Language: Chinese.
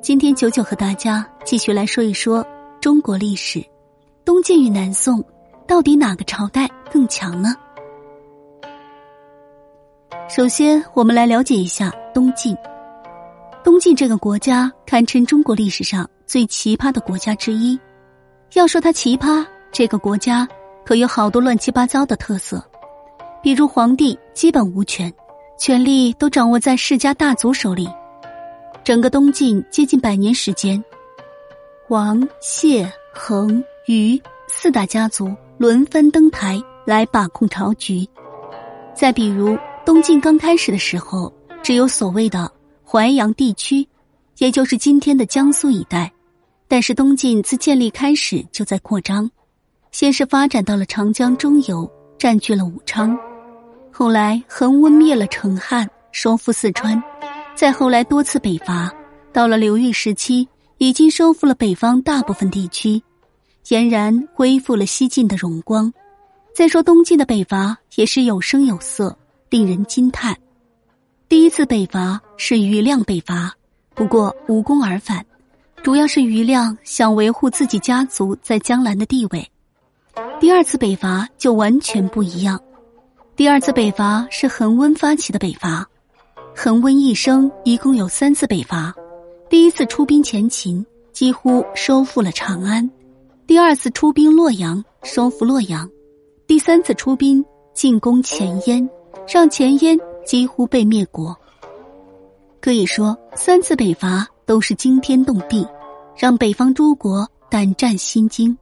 今天九九和大家继续来说一说中国历史，东晋与南宋到底哪个朝代更强呢？首先，我们来了解一下东晋。东晋这个国家堪称中国历史上最奇葩的国家之一。要说它奇葩，这个国家可有好多乱七八糟的特色，比如皇帝基本无权，权力都掌握在世家大族手里。整个东晋接近百年时间，王、谢、恒、虞四大家族轮番登台来把控朝局。再比如。东晋刚开始的时候，只有所谓的淮阳地区，也就是今天的江苏一带。但是东晋自建立开始就在扩张，先是发展到了长江中游，占据了武昌。后来恒温灭了成汉，收复四川。再后来多次北伐，到了刘裕时期，已经收复了北方大部分地区，俨然恢复了西晋的荣光。再说东晋的北伐也是有声有色。令人惊叹，第一次北伐是余亮北伐，不过无功而返，主要是余亮想维护自己家族在江南的地位。第二次北伐就完全不一样，第二次北伐是恒温发起的北伐，恒温一生一共有三次北伐，第一次出兵前秦，几乎收复了长安；第二次出兵洛阳，收复洛阳；第三次出兵进攻前燕。让前燕几乎被灭国，可以说三次北伐都是惊天动地，让北方诸国胆战心惊。